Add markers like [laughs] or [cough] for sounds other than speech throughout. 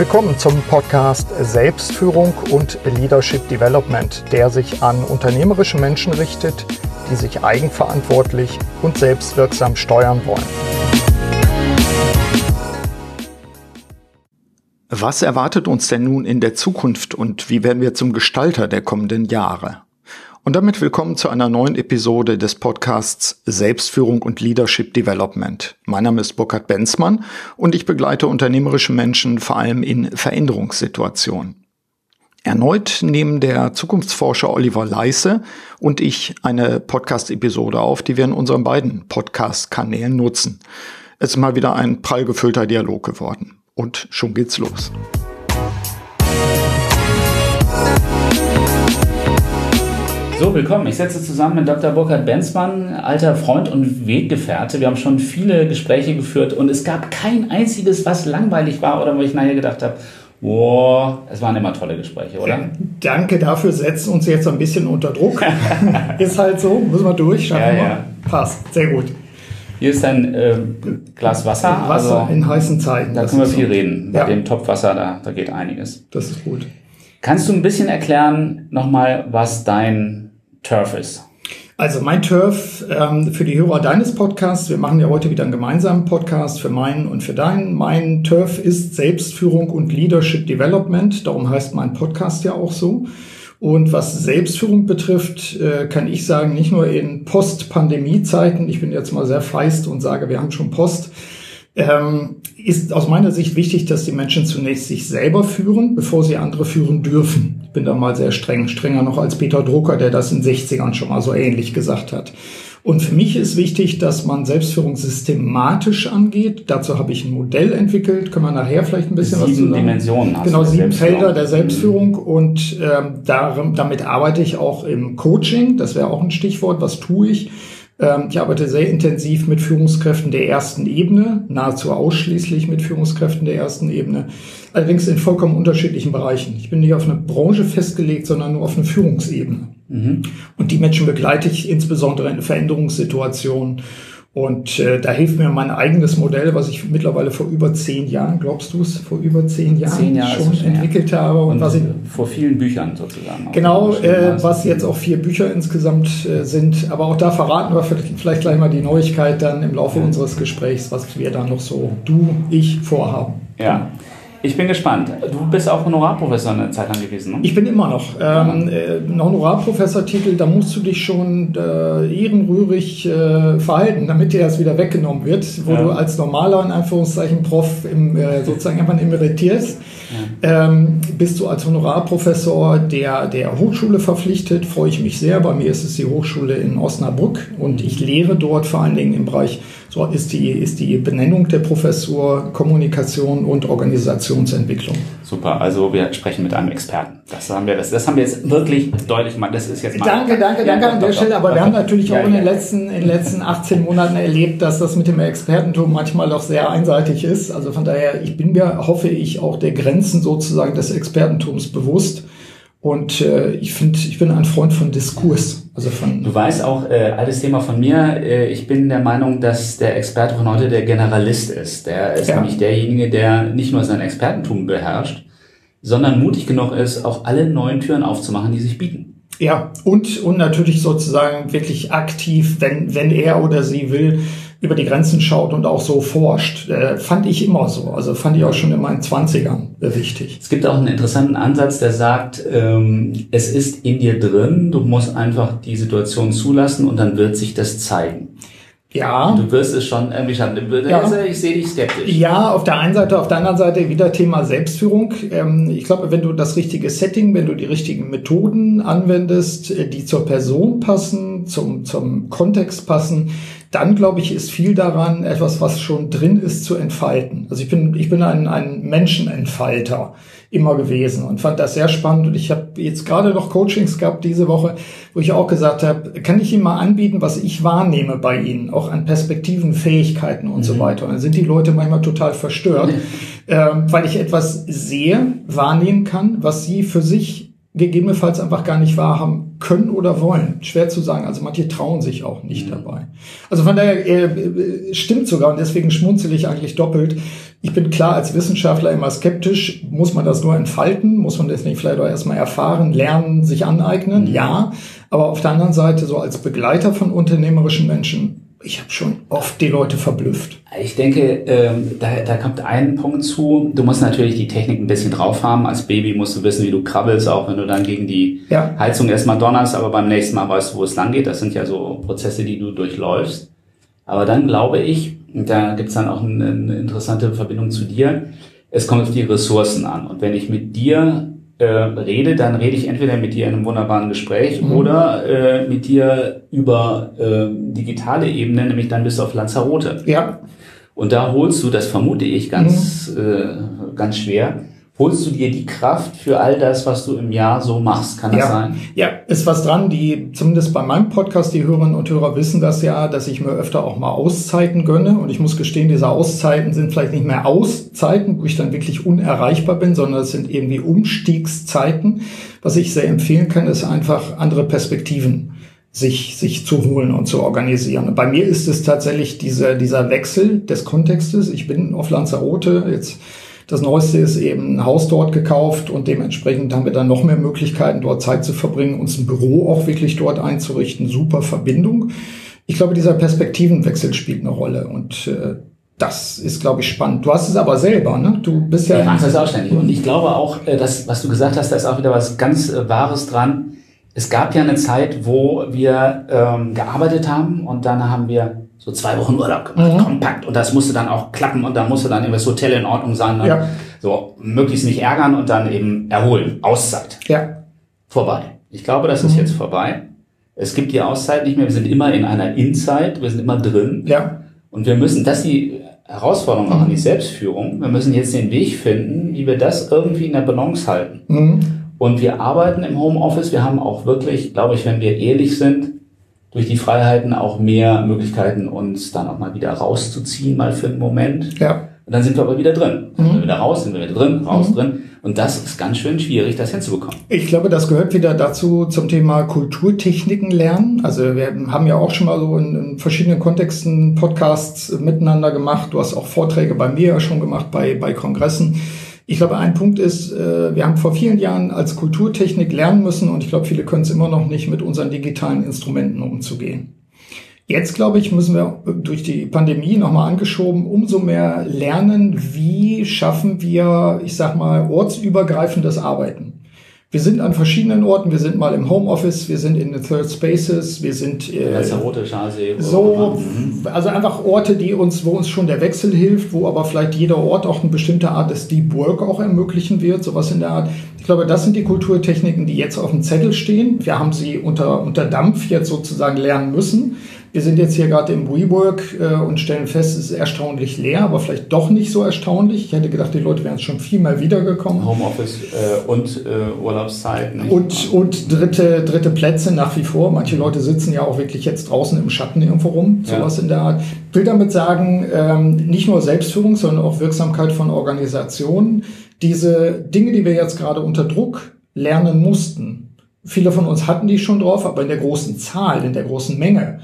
Willkommen zum Podcast Selbstführung und Leadership Development, der sich an unternehmerische Menschen richtet, die sich eigenverantwortlich und selbstwirksam steuern wollen. Was erwartet uns denn nun in der Zukunft und wie werden wir zum Gestalter der kommenden Jahre? Und damit willkommen zu einer neuen Episode des Podcasts Selbstführung und Leadership Development. Mein Name ist Burkhard Benzmann und ich begleite unternehmerische Menschen vor allem in Veränderungssituationen. Erneut nehmen der Zukunftsforscher Oliver Leisse und ich eine Podcast-Episode auf, die wir in unseren beiden Podcast-Kanälen nutzen. Es ist mal wieder ein prall gefüllter Dialog geworden. Und schon geht's los. So, willkommen. Ich setze zusammen mit Dr. Burkhard Benzmann, alter Freund und Weggefährte. Wir haben schon viele Gespräche geführt und es gab kein einziges, was langweilig war oder wo ich nachher gedacht habe, Wow, es waren immer tolle Gespräche, oder? Ja, danke dafür, setzt uns jetzt ein bisschen unter Druck. [laughs] ist halt so, müssen wir durch, schaffen ja, ja. Passt, sehr gut. Hier ist ein äh, Glas Wasser. Wasser also, in heißen Zeiten. Da können wir viel so. reden. Bei dem Topfwasser, da, da geht einiges. Das ist gut. Kannst du ein bisschen erklären nochmal, was dein Turf ist? Also mein Turf ähm, für die Hörer deines Podcasts, wir machen ja heute wieder einen gemeinsamen Podcast für meinen und für deinen. Mein Turf ist Selbstführung und Leadership Development, darum heißt mein Podcast ja auch so. Und was Selbstführung betrifft, äh, kann ich sagen, nicht nur in Post-Pandemie-Zeiten, ich bin jetzt mal sehr feist und sage, wir haben schon Post, ähm, ist aus meiner Sicht wichtig, dass die Menschen zunächst sich selber führen, bevor sie andere führen dürfen. Ich bin da mal sehr streng, strenger noch als Peter Drucker, der das in den 60ern schon mal so ähnlich gesagt hat. Und für mich ist wichtig, dass man Selbstführung systematisch angeht. Dazu habe ich ein Modell entwickelt. Können wir nachher vielleicht ein bisschen sieben was zu sagen? Dimensionen. Genau, sieben Felder der Selbstführung. Mhm. Und ähm, darum, damit arbeite ich auch im Coaching. Das wäre auch ein Stichwort. Was tue ich? Ähm, ich arbeite sehr intensiv mit Führungskräften der ersten Ebene, nahezu ausschließlich mit Führungskräften der ersten Ebene, allerdings in vollkommen unterschiedlichen Bereichen. Ich bin nicht auf eine Branche festgelegt, sondern nur auf eine Führungsebene. Mhm. Und die Menschen begleite ich insbesondere in Veränderungssituationen und äh, da hilft mir mein eigenes Modell, was ich mittlerweile vor über zehn Jahren, glaubst du es, vor über zehn Jahren zehn Jahre schon entwickelt ja. habe. Und, und was ich, vor vielen Büchern sozusagen. Genau, äh, was jetzt auch vier Bücher insgesamt äh, sind. Aber auch da verraten wir vielleicht gleich mal die Neuigkeit dann im Laufe ja. unseres Gesprächs, was wir dann noch so, du, ich, vorhaben. Ja. Ich bin gespannt. Du bist auch Honorarprofessor eine Zeit lang gewesen, ne? Ich bin immer noch. Ähm, äh, ein Honorarprofessortitel, da musst du dich schon äh, ehrenrührig äh, verhalten, damit dir das wieder weggenommen wird, wo ja. du als normaler, in Anführungszeichen, Prof im, äh, sozusagen irgendwann emeritierst. Ja. Ähm, bist du als Honorarprofessor der, der Hochschule verpflichtet, freue ich mich sehr. Bei mir ist es die Hochschule in Osnabrück und ich lehre dort vor allen Dingen im Bereich so ist die, ist die Benennung der Professur Kommunikation und Organisationsentwicklung. Super, also wir sprechen mit einem Experten. Das haben wir, das, das haben wir jetzt wirklich deutlich gemacht. Das ist jetzt mal danke, danke, danke an der Stelle. Aber wir haben natürlich auch in den, letzten, in den letzten 18 Monaten erlebt, dass das mit dem Expertentum manchmal doch sehr einseitig ist. Also von daher, ich bin mir, hoffe ich, auch der Grenzen sozusagen des Expertentums bewusst. Und äh, ich finde, ich bin ein Freund von Diskurs. Also von du weißt auch, äh, altes Thema von mir, äh, ich bin der Meinung, dass der Experte von heute der Generalist ist. Der ist ja. nämlich derjenige, der nicht nur sein Expertentum beherrscht, sondern mutig genug ist, auch alle neuen Türen aufzumachen, die sich bieten. Ja, und, und natürlich sozusagen wirklich aktiv, wenn, wenn er oder sie will, über die Grenzen schaut und auch so forscht. Äh, fand ich immer so. Also fand ich auch schon in meinen Zwanzigern wichtig. Es gibt auch einen interessanten Ansatz, der sagt, ähm, es ist in dir drin, du musst einfach die Situation zulassen und dann wird sich das zeigen. Ja. Du wirst es schon irgendwie schaffen. Ja. Ich sehe dich skeptisch. Ja, auf der einen Seite, auf der anderen Seite wieder Thema Selbstführung. Ähm, ich glaube, wenn du das richtige Setting, wenn du die richtigen Methoden anwendest, äh, die zur Person passen, zum, zum Kontext passen, dann glaube ich, ist viel daran, etwas, was schon drin ist, zu entfalten. Also ich bin, ich bin ein, ein Menschenentfalter immer gewesen und fand das sehr spannend. Und ich habe jetzt gerade noch Coachings gehabt diese Woche, wo ich auch gesagt habe, kann ich Ihnen mal anbieten, was ich wahrnehme bei Ihnen, auch an Perspektiven, Fähigkeiten und mhm. so weiter. Und dann sind die Leute manchmal total verstört, ähm, weil ich etwas sehe, wahrnehmen kann, was sie für sich gegebenenfalls einfach gar nicht wahrhaben können oder wollen. Schwer zu sagen. Also manche trauen sich auch nicht mhm. dabei. Also von daher äh, äh, stimmt sogar und deswegen schmunzel ich eigentlich doppelt. Ich bin klar als Wissenschaftler immer skeptisch. Muss man das nur entfalten? Muss man das nicht vielleicht auch erstmal erfahren, lernen, sich aneignen? Mhm. Ja. Aber auf der anderen Seite, so als Begleiter von unternehmerischen Menschen, ich habe schon oft die Leute verblüfft. Ich denke, ähm, da, da kommt ein Punkt zu. Du musst natürlich die Technik ein bisschen drauf haben. Als Baby musst du wissen, wie du krabbelst, auch wenn du dann gegen die ja. Heizung erstmal donnerst, aber beim nächsten Mal weißt du, wo es lang geht. Das sind ja so Prozesse, die du durchläufst. Aber dann glaube ich, da gibt's dann auch eine, eine interessante Verbindung zu dir, es kommt auf die Ressourcen an. Und wenn ich mit dir äh, rede, dann rede ich entweder mit dir in einem wunderbaren Gespräch mhm. oder äh, mit dir über äh, digitale Ebene, nämlich dann bist du auf Lanzarote. Ja. Und da holst du, das vermute ich ganz, mhm. äh, ganz schwer, holst du dir die Kraft für all das, was du im Jahr so machst. Kann das ja. sein? Ja, ist was dran. Die, zumindest bei meinem Podcast, die Hörerinnen und Hörer wissen das ja, dass ich mir öfter auch mal Auszeiten gönne. Und ich muss gestehen, diese Auszeiten sind vielleicht nicht mehr Auszeiten, wo ich dann wirklich unerreichbar bin, sondern es sind irgendwie Umstiegszeiten. Was ich sehr empfehlen kann, ist einfach andere Perspektiven sich, sich zu holen und zu organisieren. Und bei mir ist es tatsächlich dieser, dieser Wechsel des Kontextes. Ich bin auf Lanzarote jetzt das Neueste ist eben ein Haus dort gekauft und dementsprechend haben wir dann noch mehr Möglichkeiten, dort Zeit zu verbringen, uns ein Büro auch wirklich dort einzurichten. Super Verbindung. Ich glaube, dieser Perspektivenwechsel spielt eine Rolle und äh, das ist, glaube ich, spannend. Du hast es aber selber, ne? Du bist ja. Ich mache das auch ständig. Und ich glaube auch, äh, dass, was du gesagt hast, da ist auch wieder was ganz äh, Wahres dran. Es gab ja eine Zeit, wo wir ähm, gearbeitet haben und dann haben wir so zwei Wochen Urlaub gemacht, mhm. kompakt. Und das musste dann auch klappen und dann musste dann eben das Hotel in Ordnung sein. Ja. So, möglichst nicht ärgern und dann eben erholen. Auszeit. Ja. Vorbei. Ich glaube, das ist mhm. jetzt vorbei. Es gibt die Auszeit nicht mehr. Wir sind immer in einer Inside. Wir sind immer drin. Ja. Und wir müssen, das ist die Herausforderung auch an die Selbstführung. Wir müssen jetzt den Weg finden, wie wir das irgendwie in der Balance halten. Mhm. Und wir arbeiten im Homeoffice. Wir haben auch wirklich, glaube ich, wenn wir ehrlich sind, durch die Freiheiten auch mehr Möglichkeiten, uns dann auch mal wieder rauszuziehen, mal für einen Moment. Ja. Und dann sind wir aber wieder drin. Mhm. Sind wir wieder raus, sind wir wieder drin, raus, mhm. drin. Und das ist ganz schön schwierig, das hinzubekommen. Ich glaube, das gehört wieder dazu zum Thema Kulturtechniken lernen. Also wir haben ja auch schon mal so in, in verschiedenen Kontexten Podcasts miteinander gemacht. Du hast auch Vorträge bei mir schon gemacht, bei, bei Kongressen. Ich glaube, ein Punkt ist, äh, wir haben vor vielen Jahren als Kulturtechnik lernen müssen und ich glaube, viele können es immer noch nicht, mit unseren digitalen Instrumenten umzugehen. Jetzt, glaube ich, müssen wir durch die Pandemie nochmal angeschoben umso mehr lernen, wie schaffen wir, ich sag mal, ortsübergreifendes Arbeiten. Wir sind an verschiedenen Orten. Wir sind mal im Homeoffice, wir sind in den Third Spaces, wir sind äh, Rote so, also einfach Orte, die uns, wo uns schon der Wechsel hilft, wo aber vielleicht jeder Ort auch eine bestimmte Art des Deep Work auch ermöglichen wird, sowas in der Art. Ich glaube, das sind die Kulturtechniken, die jetzt auf dem Zettel stehen. Wir haben sie unter unter Dampf jetzt sozusagen lernen müssen. Wir sind jetzt hier gerade im WeWork äh, und stellen fest, es ist erstaunlich leer, aber vielleicht doch nicht so erstaunlich. Ich hätte gedacht, die Leute wären schon viel mal wiedergekommen. Homeoffice äh, und äh, Urlaubszeiten. Und, und dritte, dritte Plätze nach wie vor. Manche Leute sitzen ja auch wirklich jetzt draußen im Schatten irgendwo rum, sowas ja. in der Art. Ich will damit sagen, ähm, nicht nur Selbstführung, sondern auch Wirksamkeit von Organisationen. Diese Dinge, die wir jetzt gerade unter Druck lernen mussten, Viele von uns hatten die schon drauf, aber in der großen Zahl, in der großen Menge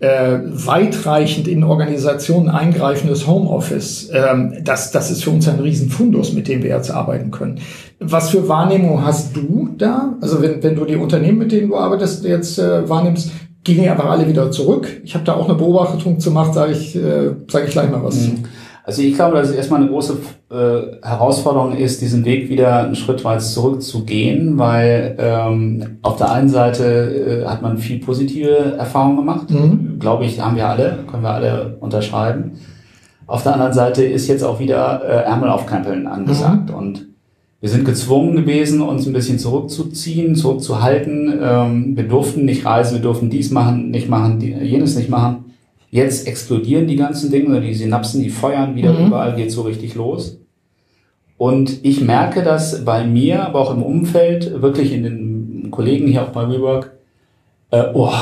äh, weitreichend in Organisationen eingreifendes Homeoffice, ähm, das, das ist für uns ein Riesenfundus, mit dem wir jetzt arbeiten können. Was für Wahrnehmung hast du da? Also wenn, wenn du die Unternehmen, mit denen du arbeitest, jetzt äh, wahrnimmst, gehen die einfach alle wieder zurück? Ich habe da auch eine Beobachtung zu machen, sage ich, äh, sag ich gleich mal was mhm. zu. Also ich glaube, dass es erstmal eine große äh, Herausforderung ist, diesen Weg wieder einen Schritt weit zurückzugehen, weil ähm, auf der einen Seite äh, hat man viel positive Erfahrungen gemacht, mhm. glaube ich, haben wir alle, können wir alle unterschreiben. Auf der anderen Seite ist jetzt auch wieder äh, Ärmel aufkrempeln angesagt mhm. und wir sind gezwungen gewesen, uns ein bisschen zurückzuziehen, zurückzuhalten. Ähm, wir durften nicht reisen, wir durften dies machen, nicht machen, jenes nicht machen. Jetzt explodieren die ganzen Dinge, die Synapsen, die feuern wieder mhm. überall, geht so richtig los. Und ich merke das bei mir, aber auch im Umfeld, wirklich in den Kollegen hier auch bei WeWork, äh, oh,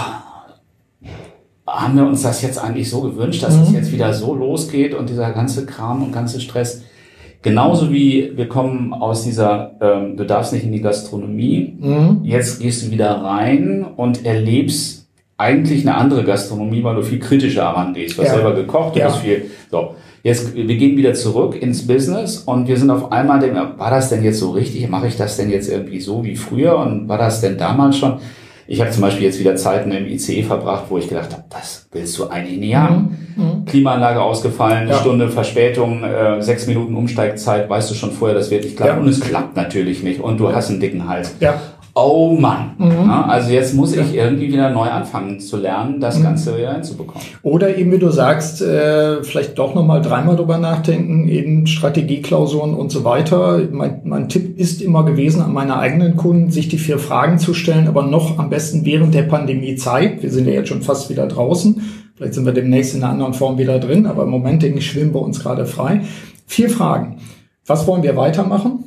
haben wir uns das jetzt eigentlich so gewünscht, dass mhm. es jetzt wieder so losgeht und dieser ganze Kram und ganze Stress. Genauso wie wir kommen aus dieser, ähm, du darfst nicht in die Gastronomie, mhm. jetzt gehst du wieder rein und erlebst eigentlich eine andere Gastronomie, weil du viel kritischer herangehst. Du hast ja. selber gekocht, du ja. bist viel, so. Jetzt, wir gehen wieder zurück ins Business und wir sind auf einmal dem, war das denn jetzt so richtig? Mache ich das denn jetzt irgendwie so wie früher? Und war das denn damals schon? Ich habe zum Beispiel jetzt wieder Zeiten im ICE verbracht, wo ich gedacht habe, das willst du eigentlich nie haben. Mhm. mhm. Klimaanlage ausgefallen, eine ja. Stunde Verspätung, äh, sechs Minuten Umsteigzeit, weißt du schon vorher, das wird nicht klappen. Ja. Und es klappt natürlich nicht. Und du hast einen dicken Hals. Ja oh Mann. Mhm. Ja, also jetzt muss ich irgendwie wieder neu anfangen zu lernen, das mhm. Ganze wieder hinzubekommen. Oder eben, wie du sagst, äh, vielleicht doch nochmal dreimal drüber nachdenken in Strategieklausuren und so weiter. Mein, mein Tipp ist immer gewesen, an meine eigenen Kunden sich die vier Fragen zu stellen, aber noch am besten während der Pandemiezeit. Wir sind ja jetzt schon fast wieder draußen. Vielleicht sind wir demnächst in einer anderen Form wieder drin, aber im Moment, denke ich, schwimmen wir uns gerade frei. Vier Fragen. Was wollen wir weitermachen?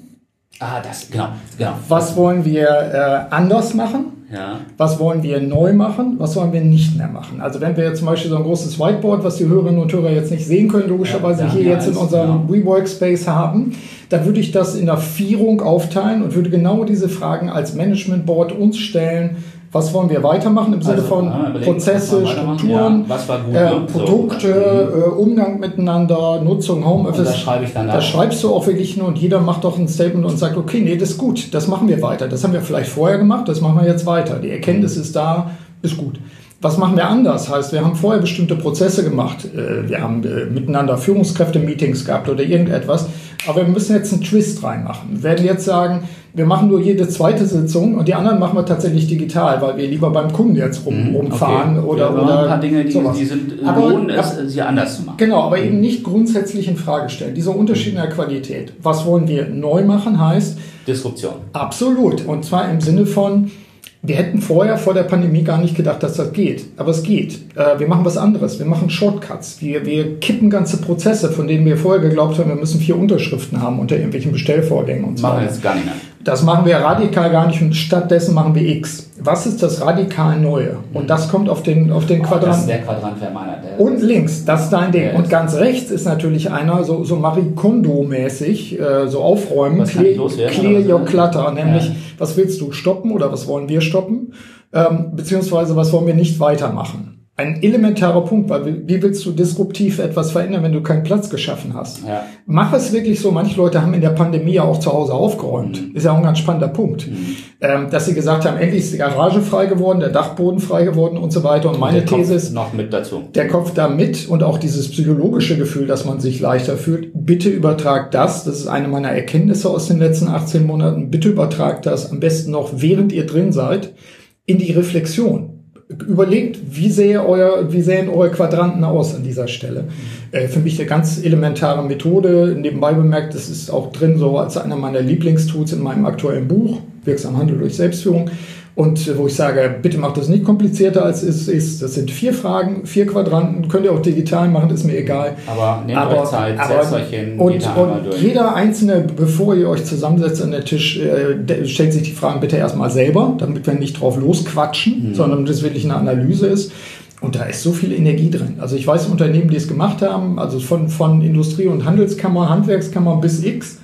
Ah, das, genau, genau. Was wollen wir äh, anders machen? Ja. Was wollen wir neu machen? Was wollen wir nicht mehr machen? Also wenn wir jetzt zum Beispiel so ein großes Whiteboard, was die Hörerinnen und Hörer jetzt nicht sehen können, logischerweise ja, hier jetzt in unserem genau. WeWorkspace haben, da würde ich das in der Vierung aufteilen und würde genau diese Fragen als Management Board uns stellen was wollen wir weitermachen im Sinne also, von ja, Prozesse, Strukturen, ja, gut, äh? Produkte, so. äh, Umgang miteinander, Nutzung, Homeoffice. Das schreibe ich dann Da schreibst du auch wirklich nur und jeder macht doch ein Statement und sagt, okay, nee, das ist gut, das machen wir weiter. Das haben wir vielleicht vorher gemacht, das machen wir jetzt weiter. Die Erkenntnis ist da, ist gut. Was machen wir anders? Heißt, wir haben vorher bestimmte Prozesse gemacht. Äh, wir haben äh, miteinander Führungskräfte-Meetings gehabt oder irgendetwas. Aber wir müssen jetzt einen Twist reinmachen. Wir werden jetzt sagen, wir machen nur jede zweite Sitzung und die anderen machen wir tatsächlich digital, weil wir lieber beim Kunden jetzt rum, mhm, rumfahren okay. oder, ja, oder ein paar Dinge, die, sowas. die sind aber, lohnen es, sie anders zu machen. Genau, aber eben nicht grundsätzlich in Frage stellen. Diese Unterschied in der Qualität. Was wollen wir neu machen, heißt Disruption. Absolut. Und zwar im Sinne von, wir hätten vorher vor der Pandemie gar nicht gedacht, dass das geht. Aber es geht. Äh, wir machen was anderes. Wir machen Shortcuts. Wir, wir kippen ganze Prozesse, von denen wir vorher geglaubt haben, wir müssen vier Unterschriften haben unter irgendwelchen Bestellvorgängen und so weiter. Machen wir jetzt gar nicht mehr. Das machen wir radikal gar nicht und stattdessen machen wir X. Was ist das radikal Neue? Und das kommt auf den, auf den oh, Quadranten. Das ist der Quadrant wäre meiner. Und links, das ist dein Ding. Und ganz rechts ist natürlich einer, so, so Marie Kondo-mäßig, äh, so aufräumen, was clear, clear your clutter. Nämlich, ja. was willst du stoppen oder was wollen wir stoppen? Ähm, beziehungsweise, was wollen wir nicht weitermachen? Ein elementarer Punkt, weil wie willst du disruptiv etwas verändern, wenn du keinen Platz geschaffen hast? Ja. Mach es wirklich so. Manche Leute haben in der Pandemie ja auch zu Hause aufgeräumt. Mhm. Ist ja auch ein ganz spannender Punkt. Mhm. Ähm, dass sie gesagt haben, endlich ist die Garage frei geworden, der Dachboden frei geworden und so weiter. Und meine der These ist, noch mit dazu. Der Kopf da mit und auch dieses psychologische Gefühl, dass man sich leichter fühlt. Bitte übertragt das. Das ist eine meiner Erkenntnisse aus den letzten 18 Monaten. Bitte übertragt das am besten noch, während ihr drin seid, in die Reflexion überlegt, wie, sähe euer, wie sehen eure Quadranten aus an dieser Stelle. Äh, für mich eine ganz elementare Methode. Nebenbei bemerkt, das ist auch drin so als einer meiner Lieblingstools in meinem aktuellen Buch, Wirksam Handel durch Selbstführung. Und wo ich sage, bitte macht das nicht komplizierter als es ist. Das sind vier Fragen, vier Quadranten, könnt ihr auch digital machen, ist mir egal. Aber nehmt aber, euch Zeit, aber, setzt euch hin, und, und durch. jeder Einzelne, bevor ihr euch zusammensetzt an der Tisch, äh, stellt sich die Fragen bitte erstmal selber, damit wir nicht drauf losquatschen, mhm. sondern das wirklich eine Analyse ist. Und da ist so viel Energie drin. Also ich weiß Unternehmen, die es gemacht haben, also von, von Industrie- und Handelskammer, Handwerkskammer bis X,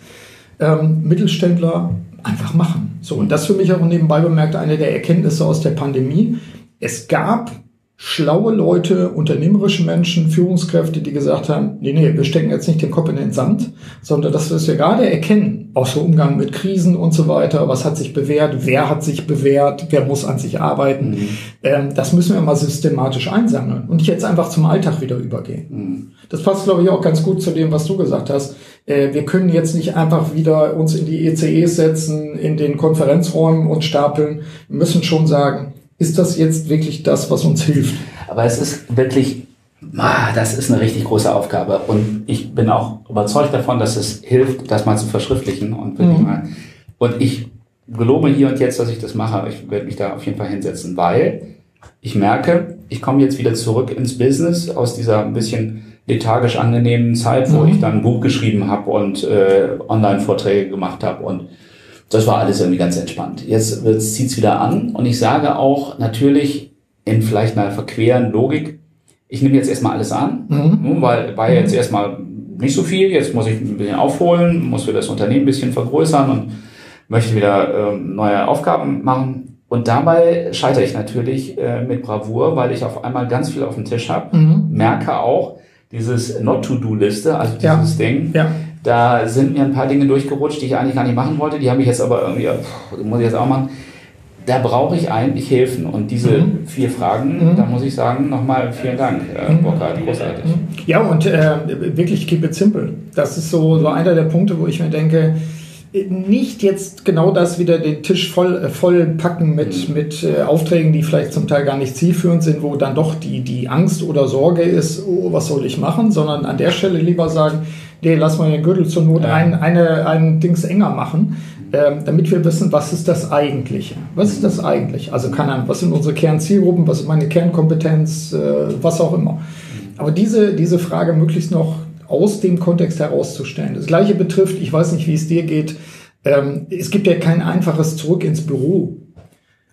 ähm, Mittelständler, einfach machen. So, und das für mich auch nebenbei bemerkt eine der Erkenntnisse aus der Pandemie. Es gab schlaue Leute, unternehmerische Menschen, Führungskräfte, die gesagt haben, nee, nee, wir stecken jetzt nicht den Kopf in den Sand, sondern dass wir es ja gerade erkennen, auch so Umgang mit Krisen und so weiter, was hat sich bewährt, wer hat sich bewährt, wer muss an sich arbeiten, mhm. ähm, das müssen wir mal systematisch einsammeln und nicht jetzt einfach zum Alltag wieder übergehen. Mhm. Das passt, glaube ich, auch ganz gut zu dem, was du gesagt hast. Äh, wir können jetzt nicht einfach wieder uns in die ECEs setzen, in den Konferenzräumen und stapeln. Wir müssen schon sagen, ist das jetzt wirklich das, was uns hilft? Aber es ist wirklich, das ist eine richtig große Aufgabe. Und ich bin auch überzeugt davon, dass es hilft, das mal zu verschriftlichen und wirklich mhm. mal. Und ich gelobe hier und jetzt, dass ich das mache. Ich werde mich da auf jeden Fall hinsetzen, weil ich merke, ich komme jetzt wieder zurück ins Business aus dieser ein bisschen lethargisch angenehmen Zeit, wo mhm. ich dann ein Buch geschrieben habe und äh, Online-Vorträge gemacht habe und das war alles irgendwie ganz entspannt. Jetzt zieht es wieder an und ich sage auch natürlich in vielleicht einer verqueren Logik, ich nehme jetzt erstmal alles an, mhm. weil war jetzt mhm. erstmal nicht so viel, jetzt muss ich ein bisschen aufholen, muss für das Unternehmen ein bisschen vergrößern und möchte wieder äh, neue Aufgaben machen. Und dabei scheitere ich natürlich äh, mit Bravour, weil ich auf einmal ganz viel auf dem Tisch habe, mhm. merke auch, dieses Not-to-Do-Liste, also Ja. dieses Ding. Ja. Da sind mir ein paar Dinge durchgerutscht, die ich eigentlich gar nicht machen wollte. Die habe ich jetzt aber irgendwie, pff, muss ich jetzt auch machen. Da brauche ich eigentlich Hilfen. Und diese Mhm. vier Fragen, da muss ich sagen, nochmal vielen Dank, äh, Burkhard, großartig. Ja, und äh, wirklich keep it simple. Das ist so, so einer der Punkte, wo ich mir denke, nicht jetzt genau das wieder den Tisch voll, äh, voll packen mit, mit äh, Aufträgen, die vielleicht zum Teil gar nicht zielführend sind, wo dann doch die, die Angst oder Sorge ist, oh, was soll ich machen, sondern an der Stelle lieber sagen, nee, lass mal den Gürtel zur Not Ja. ein, eine, ein Dings enger machen, ähm, damit wir wissen, was ist das Eigentliche? Was ist das eigentlich? Also keine Ahnung, was sind unsere Kernzielgruppen, was ist meine Kernkompetenz, äh, was auch immer. Aber diese, diese Frage möglichst noch aus dem Kontext herauszustellen. Das gleiche betrifft, ich weiß nicht, wie es dir geht, ähm, es gibt ja kein einfaches Zurück ins Büro.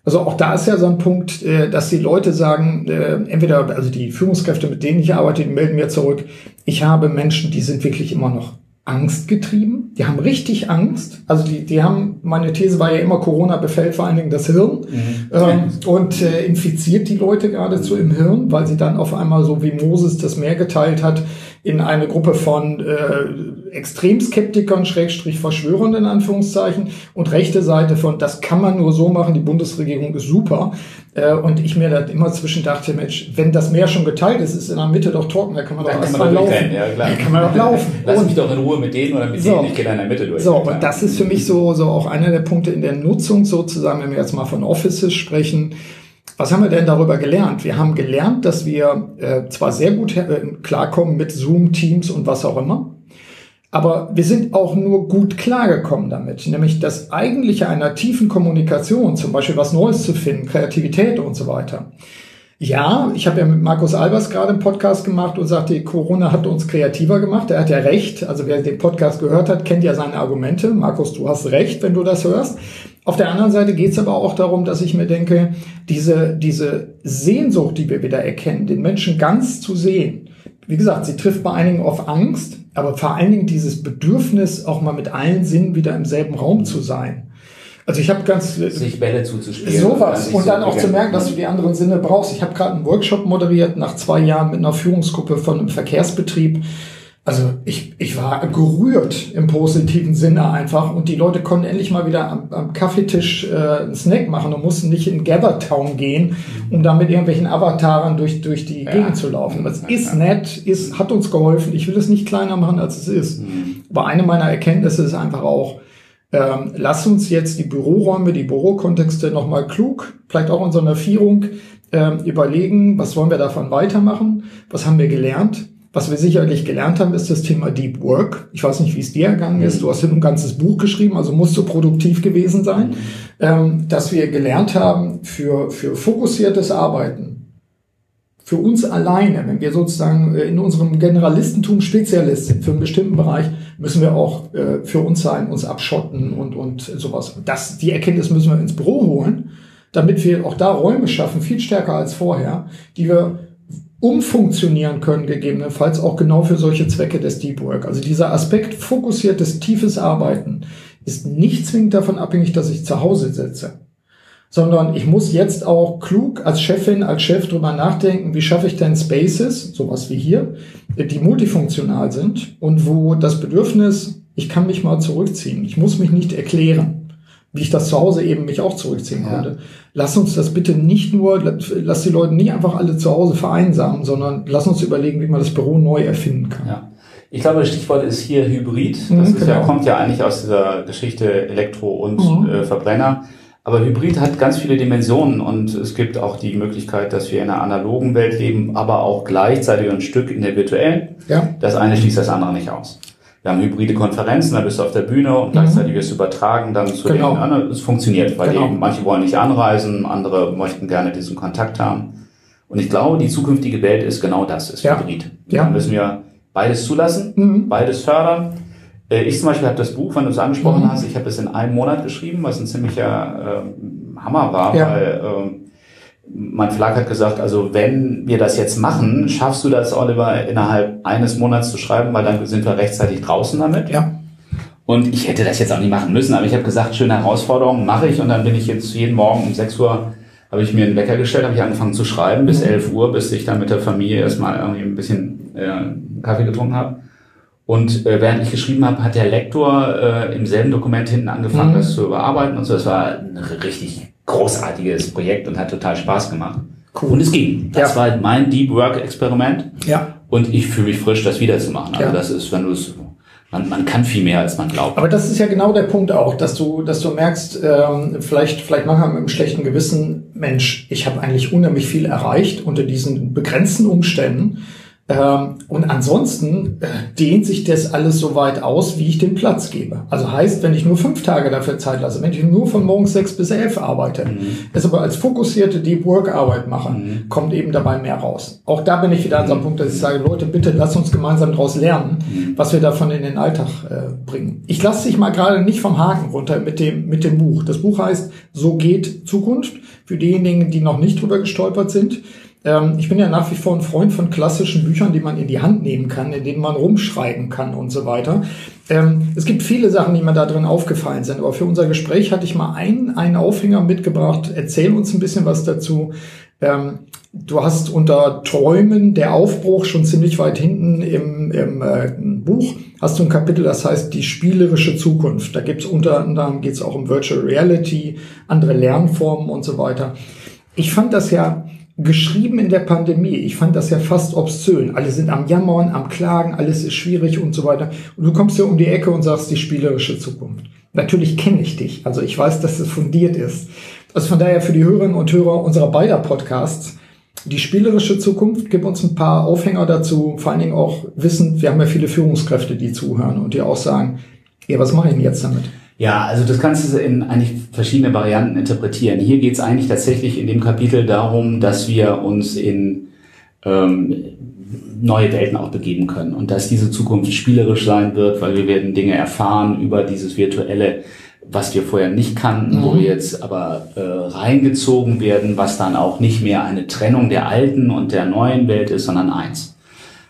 Also auch da ist ja so ein Punkt, äh, dass die Leute sagen, äh, entweder, also die Führungskräfte, mit denen ich arbeite, die melden mir zurück, ich habe Menschen, die sind wirklich immer noch angstgetrieben. Die haben richtig Angst. Also die, die haben, meine These war ja immer, Corona befällt vor allen Dingen das Hirn ähm, und äh, infiziert die Leute geradezu im Hirn, weil sie dann auf einmal so wie Moses das Meer geteilt hat, in eine Gruppe von äh, Extremskeptikern, Schrägstrich Verschwörern in Anführungszeichen und rechte Seite von, das kann man nur so machen, die Bundesregierung ist super. Äh, und ich mir da immer zwischen dachte, Mensch, wenn das Meer schon geteilt ist, ist in der Mitte doch trocken, da kann man doch Da kann erstmal man doch laufen. durchrennen, ja klar. Da kann man doch laufen. Lass Und- mich doch in Ruhe mit denen oder mit So. denen, ich gehe da in der Mitte durch. so, klar. und das ist für mich so, so auch einer der Punkte in der Nutzung sozusagen, wenn wir jetzt mal von Offices sprechen. Was haben wir denn darüber gelernt? Wir haben gelernt, dass wir äh, zwar sehr gut äh, klarkommen mit Zoom, Teams und was auch immer, aber wir sind auch nur gut klargekommen damit. Nämlich das Eigentliche einer tiefen Kommunikation, zum Beispiel was Neues zu finden, Kreativität und so weiter. Ja, ich habe ja mit Markus Albers gerade einen Podcast gemacht und sagte, Corona hat uns kreativer gemacht. Er hat ja recht. Also wer den Podcast gehört hat, kennt ja seine Argumente. Markus, du hast recht, wenn du das hörst. Auf der anderen Seite geht es aber auch darum, dass ich mir denke, diese, diese Sehnsucht, die wir wieder erkennen, den Menschen ganz zu sehen. Wie gesagt, sie trifft bei einigen auf Angst, aber vor allen Dingen dieses Bedürfnis, auch mal mit allen Sinnen wieder im selben Raum zu sein. Also ich habe ganz sich Bälle zuzuspielen. Sowas. Und dann so auch zu merken, dass du die anderen Sinne brauchst. Ich habe gerade einen Workshop moderiert nach zwei Jahren mit einer Führungsgruppe von einem Verkehrsbetrieb. Also ich, ich war gerührt im positiven Sinne einfach und die Leute konnten endlich mal wieder am, am Kaffeetisch äh, einen Snack machen und mussten nicht in Gather Town gehen, um da mit irgendwelchen Avataren durch, durch die Gegend zu laufen. Das ist nett, ist, hat uns geholfen. Ich will es nicht kleiner machen, als es ist. Mhm. Aber eine meiner Erkenntnisse ist einfach auch, ähm, lass uns jetzt die Büroräume, die Bürokontexte nochmal klug, vielleicht auch in so einer Vierung, ähm, überlegen, was wollen wir davon weitermachen, was haben wir gelernt. Was wir sicherlich gelernt haben, ist das Thema Deep Work. Ich weiß nicht, wie es dir ergangen ist. Du hast ja ein ganzes Buch geschrieben, also musst du produktiv gewesen sein. Ähm, dass wir gelernt haben, für, für fokussiertes Arbeiten, für uns alleine, wenn wir sozusagen äh, in unserem Generalistentum Spezialist sind für einen bestimmten Bereich, müssen wir auch äh, für uns sein, uns abschotten und, und sowas. Das, die Erkenntnis müssen wir ins Büro holen, damit wir auch da Räume schaffen, viel stärker als vorher, die wir umfunktionieren können, gegebenenfalls auch genau für solche Zwecke des Deep Work. Also dieser Aspekt fokussiertes, tiefes Arbeiten ist nicht zwingend davon abhängig, dass ich zu Hause sitze sondern ich muss jetzt auch klug als Chefin, als Chef drüber nachdenken, wie schaffe ich denn Spaces, sowas wie hier, die multifunktional sind und wo das Bedürfnis, ich kann mich mal zurückziehen, ich muss mich nicht erklären, wie ich das zu Hause eben mich auch zurückziehen Ja. konnte. Lass uns das bitte nicht nur, lass die Leute nicht einfach alle zu Hause vereinsamen, sondern lass uns überlegen, wie man das Büro neu erfinden kann. Ja. Ich glaube, das Stichwort ist hier Hybrid. Das Mhm, ist ja, genau. kommt ja eigentlich aus dieser Geschichte Elektro und Mhm. äh, Verbrenner. Aber Hybrid hat ganz viele Dimensionen und es gibt auch die Möglichkeit, dass wir in einer analogen Welt leben, aber auch gleichzeitig ein Stück in der virtuellen. Ja, Das eine schließt das andere nicht aus. Wir haben hybride Konferenzen, da bist du auf der Bühne und gleichzeitig wirst du übertragen dann zu Mhm. Genau. den anderen. Es funktioniert, weil Genau. eben manche wollen nicht anreisen, andere möchten gerne diesen Kontakt haben. Und ich glaube, die zukünftige Welt ist genau das, ist Ja. Hybrid. Ja. Da müssen wir beides zulassen, Mhm. beides fördern. Äh, Ich zum Beispiel habe das Buch, wenn du es angesprochen Mhm. hast, ich habe es in einem Monat geschrieben, was ein ziemlicher ähm, Hammer war, Ja. weil ähm, mein Verlag hat gesagt, also wenn wir das jetzt machen, schaffst du das, Oliver, innerhalb eines Monats zu schreiben, weil dann sind wir rechtzeitig draußen damit. ja, Und ich hätte das jetzt auch nicht machen müssen, aber ich habe gesagt, schöne Herausforderung, mache ich. Und dann bin ich jetzt jeden Morgen um 6 Uhr, habe ich mir einen Wecker gestellt, habe ich angefangen zu schreiben bis 11 Uhr, bis ich dann mit der Familie erstmal irgendwie ein bisschen äh, Kaffee getrunken habe. Und äh, während ich geschrieben habe, hat der Lektor äh, im selben Dokument hinten angefangen, mhm. das zu überarbeiten und so. Es war ein richtig großartiges Projekt und hat total Spaß gemacht. Cool. Und es ging. Das ja. war mein Deep Work Experiment. Ja. Und ich fühle mich frisch, das wieder zu machen. Also ja. das ist, wenn du es man, man kann viel mehr, als man glaubt. Aber das ist ja genau der Punkt auch, dass du, dass du merkst, ähm, vielleicht, vielleicht manchmal mit einem schlechten Gewissen, Mensch, ich habe eigentlich unheimlich viel erreicht unter diesen begrenzten Umständen. Ähm, und ansonsten äh, dehnt sich das alles so weit aus, wie ich den Platz gebe. Also heißt, wenn ich nur fünf Tage dafür Zeit lasse, wenn ich nur von morgens sechs bis elf arbeite, mhm. es aber als fokussierte Deep Work Arbeit mache, mhm. kommt eben dabei mehr raus. Auch da bin ich wieder an so einem Punkt, dass ich sage, Leute, bitte lasst uns gemeinsam daraus lernen, mhm. was wir davon in den Alltag äh, bringen. Ich lasse dich mal gerade nicht vom Haken runter mit dem, mit dem Buch. Das Buch heißt, so geht Zukunft. Für diejenigen, die noch nicht drüber gestolpert sind. Ähm, ich bin ja nach wie vor ein Freund von klassischen Büchern, die man in die Hand nehmen kann, in denen man rumschreiben kann und so weiter. Ähm, es gibt viele Sachen, die mir da drin aufgefallen sind, aber für unser Gespräch hatte ich mal einen, einen Aufhänger mitgebracht. Erzähl uns ein bisschen was dazu. Ähm, du hast unter Träumen der Aufbruch schon ziemlich weit hinten im, im äh, Buch hast du ein Kapitel, das heißt die spielerische Zukunft. Da gibt's unter anderem geht's auch um Virtual Reality, andere Lernformen und so weiter. Ich fand das ja geschrieben in der Pandemie. Ich fand das ja fast obszön. Alle sind am Jammern, am Klagen, alles ist schwierig und so weiter. Und du kommst ja um die Ecke und sagst die spielerische Zukunft. Natürlich kenne ich dich. Also ich weiß, dass es fundiert ist. Also von daher für die Hörerinnen und Hörer unserer beider Podcasts, die spielerische Zukunft, gib uns ein paar Aufhänger dazu, vor allen Dingen auch wissen, wir haben ja viele Führungskräfte, die zuhören und die auch sagen, ja, was mache ich denn jetzt damit? Ja, also das kannst du in eigentlich verschiedene Varianten interpretieren. Hier geht es eigentlich tatsächlich in dem Kapitel darum, dass wir uns in ähm, neue Welten auch begeben können und dass diese Zukunft spielerisch sein wird, weil wir werden Dinge erfahren über dieses virtuelle, was wir vorher nicht kannten, mhm. wo wir jetzt aber äh, reingezogen werden, was dann auch nicht mehr eine Trennung der alten und der neuen Welt ist, sondern eins.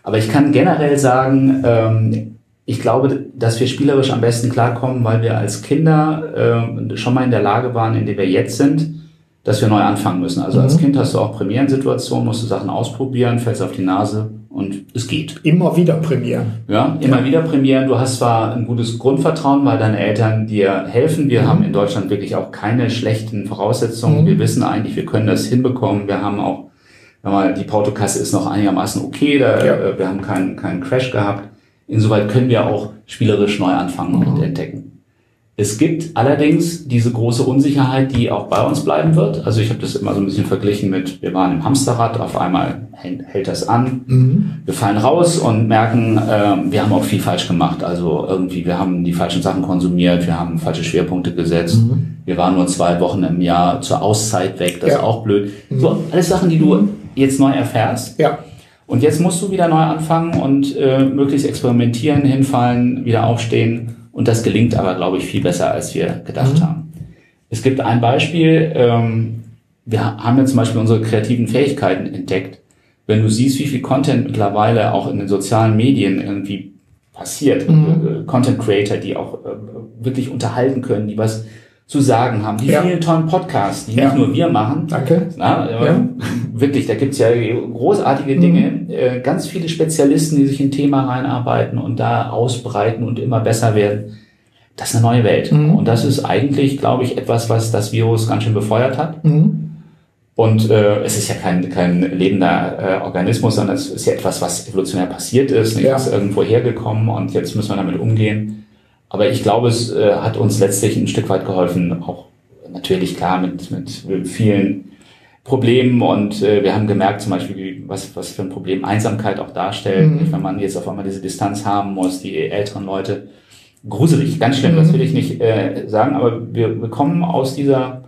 Aber ich kann generell sagen, ähm, ich glaube, dass wir spielerisch am besten klarkommen, weil wir als Kinder äh, schon mal in der Lage waren, in der wir jetzt sind, dass wir neu anfangen müssen. Also mhm. als Kind hast du auch Premierensituationen, musst du Sachen ausprobieren, fällst auf die Nase und es geht. Immer wieder Premieren. Ja, immer ja. wieder Premieren. Du hast zwar ein gutes Grundvertrauen, weil deine Eltern dir helfen. Wir mhm. haben in Deutschland wirklich auch keine schlechten Voraussetzungen. Mhm. Wir wissen eigentlich, wir können das hinbekommen. Wir haben auch, mal, die Portokasse ist noch einigermaßen okay. Da, ja. äh, wir haben keinen, keinen Crash gehabt. Insoweit können wir auch spielerisch neu anfangen mhm. und entdecken. Es gibt allerdings diese große Unsicherheit, die auch bei uns bleiben wird. Also ich habe das immer so ein bisschen verglichen mit, wir waren im Hamsterrad, auf einmal hält das an, mhm. wir fallen raus und merken, äh, wir haben auch viel falsch gemacht. Also irgendwie, wir haben die falschen Sachen konsumiert, wir haben falsche Schwerpunkte gesetzt. Mhm. Wir waren nur zwei Wochen im Jahr zur Auszeit weg, das ja. ist auch blöd. Mhm. So, alles Sachen, die du jetzt neu erfährst. Ja. Und jetzt musst du wieder neu anfangen und äh, möglichst experimentieren, hinfallen, wieder aufstehen. Und das gelingt aber, glaube ich, viel besser, als wir gedacht mhm. haben. Es gibt ein Beispiel, ähm, wir haben ja zum Beispiel unsere kreativen Fähigkeiten entdeckt. Wenn du siehst, wie viel Content mittlerweile auch in den sozialen Medien irgendwie passiert, mhm. Äh, Content Creator, die auch äh, wirklich unterhalten können, die was zu sagen haben. Die ja. vielen tollen Podcasts, die ja. nicht nur wir machen. Danke. Na, ja. Wirklich, da gibt's ja großartige Dinge. Mhm. Äh, ganz viele Spezialisten, die sich in ein Thema reinarbeiten und da ausbreiten und immer besser werden. Das ist eine neue Welt. Mhm. Und das ist eigentlich, glaube ich, etwas, was das Virus ganz schön befeuert hat. Mhm. Und äh, es ist ja kein, kein lebender äh, Organismus, sondern es ist ja etwas, was evolutionär passiert ist. Nicht? Ja. ist irgendwo hergekommen und jetzt müssen wir damit umgehen. Aber ich glaube, es äh, hat uns letztlich ein Stück weit geholfen, auch natürlich klar mit, mit vielen Problemen und äh, wir haben gemerkt zum Beispiel, wie, was, was für ein Problem Einsamkeit auch darstellt, mhm. wenn man jetzt auf einmal diese Distanz haben muss, die älteren Leute. Gruselig, ganz schlimm, mhm. das will ich nicht äh, sagen, aber wir, wir kommen aus dieser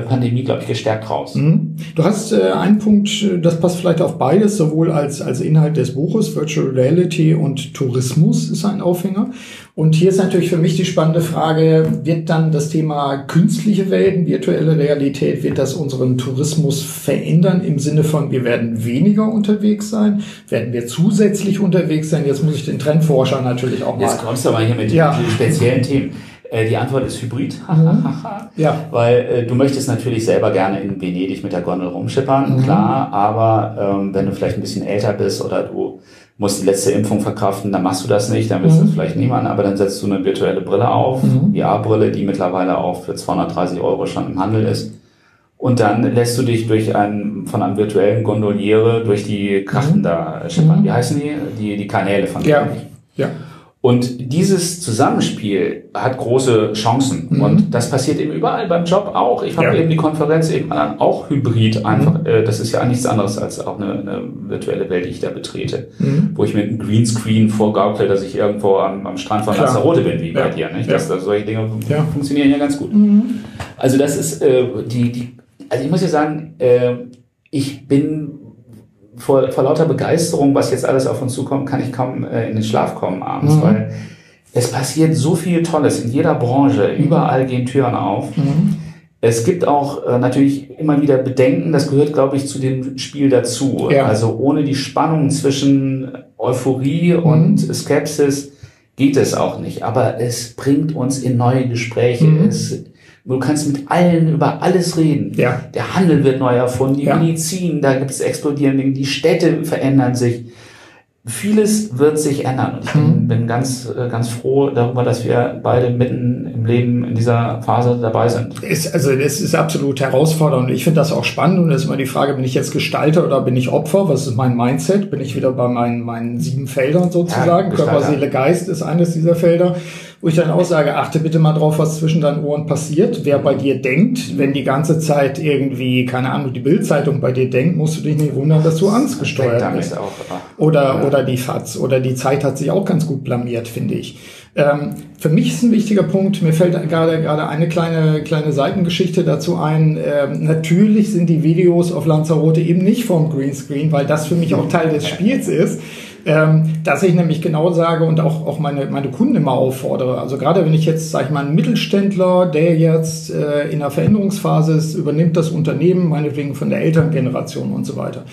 Pandemie, glaube ich, gestärkt raus. Mhm. Du hast äh, einen Punkt, äh, das passt vielleicht auf beides, sowohl als, als Inhalt des Buches, Virtual Reality und Tourismus ist ein Aufhänger. Und hier ist natürlich für mich die spannende Frage, wird dann das Thema künstliche Welten, virtuelle Realität, wird das unseren Tourismus verändern im Sinne von, wir werden weniger unterwegs sein? Werden wir zusätzlich unterwegs sein? Jetzt muss ich den Trendforscher natürlich auch mal... Jetzt kommst du aber hier mit ja. speziellen Themen. Äh, die Antwort ist Hybrid. Mhm. [laughs] ja. Weil äh, du möchtest natürlich selber gerne in Venedig mit der Gondel rumschippern, mhm. klar, aber ähm, wenn du vielleicht ein bisschen älter bist oder du musst die letzte Impfung verkraften, dann machst du das nicht, dann willst du Mhm. es vielleicht nicht machen, aber dann setzt du eine virtuelle Brille auf, Mhm. die A-Brille, die mittlerweile auch für 230 Euro schon im Handel ist. Und dann lässt du dich durch einen, von einem virtuellen Gondoliere durch die Krachten da schippern. Mhm. Wie heißen die? Die, die Kanäle von Ja. Ja. Und dieses Zusammenspiel hat große Chancen. Mhm. Und das passiert eben überall beim Job auch. Ich habe Ja. eben die Konferenz eben dann auch hybrid einfach. Äh, Das ist ja nichts anderes als auch eine, eine virtuelle Welt, die ich da betrete. Mhm. Wo ich mit einem Greenscreen vorgaukle, dass ich irgendwo am, am Strand von. Lanzarote bin, wie bei Ja. dir. Nicht? Ja. Das, das, solche Dinge Ja. funktionieren ja ganz gut. Mhm. Also das ist äh, die, die, also ich muss ja sagen, äh, ich bin vor, vor lauter Begeisterung, was jetzt alles auf uns zukommt, kann ich kaum äh, in den Schlaf kommen abends, Mhm. weil es passiert so viel Tolles in jeder Branche, überall gehen Türen auf. Mhm. Es gibt auch äh, natürlich immer wieder Bedenken, das gehört, glaube ich, zu dem Spiel dazu. Ja. Also ohne die Spannung zwischen Euphorie und Skepsis geht es auch nicht. Aber es bringt uns in neue Gespräche. Mhm. Es, du kannst mit allen über alles reden. Ja. Der Handel wird neu erfunden, die Ja. Medizin, da gibt es explodierende Dinge, die Städte verändern sich. Vieles wird sich ändern. Und ich bin, Mhm. bin ganz, äh, ganz froh darüber, dass wir beide mitten im Leben in dieser Phase dabei sind. Ist, also es ist absolut herausfordernd. Ich finde das auch spannend und es ist immer die Frage, bin ich jetzt Gestalter oder bin ich Opfer? Was ist mein Mindset? Bin ich wieder bei meinen, meinen sieben Feldern sozusagen? Ja, Körper. Seele, Geist ist eines dieser Felder, wo ich dann auch sage, achte bitte mal drauf, was zwischen deinen Ohren passiert. Wer bei dir denkt, wenn die ganze Zeit irgendwie, keine Ahnung, die Bildzeitung bei dir denkt, musst du dich nicht wundern, dass du angstgesteuert Damit bist. Oder, Ja. oder die FAZ oder die Zeit hat sich auch ganz gut blamiert, finde ich. Ähm, für mich ist ein wichtiger Punkt, mir fällt gerade gerade eine kleine, kleine Seitengeschichte dazu ein. Ähm, natürlich sind die Videos auf Lanzarote eben nicht vom Greenscreen, weil das für mich auch Teil des Spiels ist. Ähm, dass ich nämlich genau sage und auch, auch meine, meine Kunden immer auffordere. Also gerade wenn ich jetzt, sage ich mal, einen Mittelständler, der jetzt äh, in der Veränderungsphase ist, übernimmt das Unternehmen, meinetwegen von der Elterngeneration und so weiter.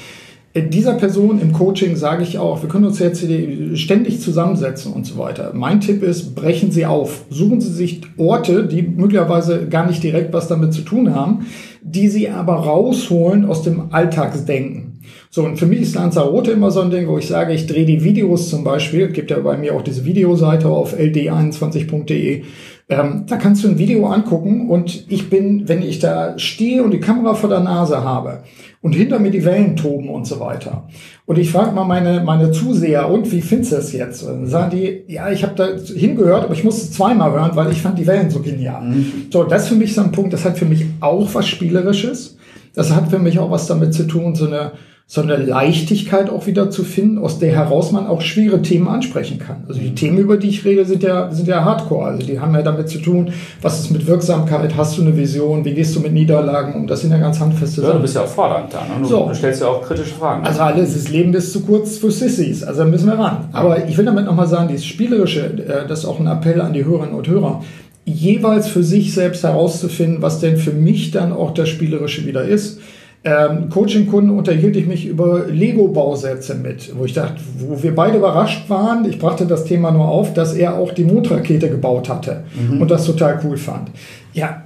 Äh, Dieser Person im Coaching sage ich auch, wir können uns jetzt ständig zusammensetzen und so weiter. Mein Tipp ist, brechen Sie auf. Suchen Sie sich Orte, die möglicherweise gar nicht direkt was damit zu tun haben, die Sie aber rausholen aus dem Alltagsdenken. So, und für mich ist Lanzarote immer so ein Ding, wo ich sage, ich drehe die Videos zum Beispiel, gibt ja bei mir auch diese Videoseite auf ld21.de, ähm, da kannst du ein Video angucken und ich bin, wenn ich da stehe und die Kamera vor der Nase habe und hinter mir die Wellen toben und so weiter. Und ich frage mal meine, meine Zuseher, und wie findest du das jetzt? Und dann sagen die, ja, ich habe da hingehört, aber ich musste zweimal hören, weil ich fand die Wellen so genial. So, das ist für mich so ein Punkt, das hat für mich auch was Spielerisches. Das hat für mich auch was damit zu tun, so eine, so eine Leichtigkeit auch wieder zu finden, aus der heraus man auch schwere Themen ansprechen kann. Also die Themen, über die ich rede, sind ja, sind ja hardcore. Also die haben ja damit zu tun, was ist mit Wirksamkeit, hast du eine Vision, wie gehst du mit Niederlagen um? Das sind ja ganz handfeste Ja, du bist ja auch fordernd da. Ne? Du, So. du stellst ja auch kritische Fragen. Also alles, das Leben ist zu kurz für Sissys, also da müssen wir ran. Aber ich will damit nochmal sagen, dieses Spielerische, äh, das ist auch ein Appell an die Hörerinnen und Hörer, jeweils für sich selbst herauszufinden, was denn für mich dann auch das Spielerische wieder ist. Ähm, Coaching-Kunden unterhielt ich mich über Lego-Bausätze mit, wo ich dachte, wo wir beide überrascht waren. Ich brachte das Thema nur auf, dass er auch die Mondrakete gebaut hatte und das total cool fand. Ja,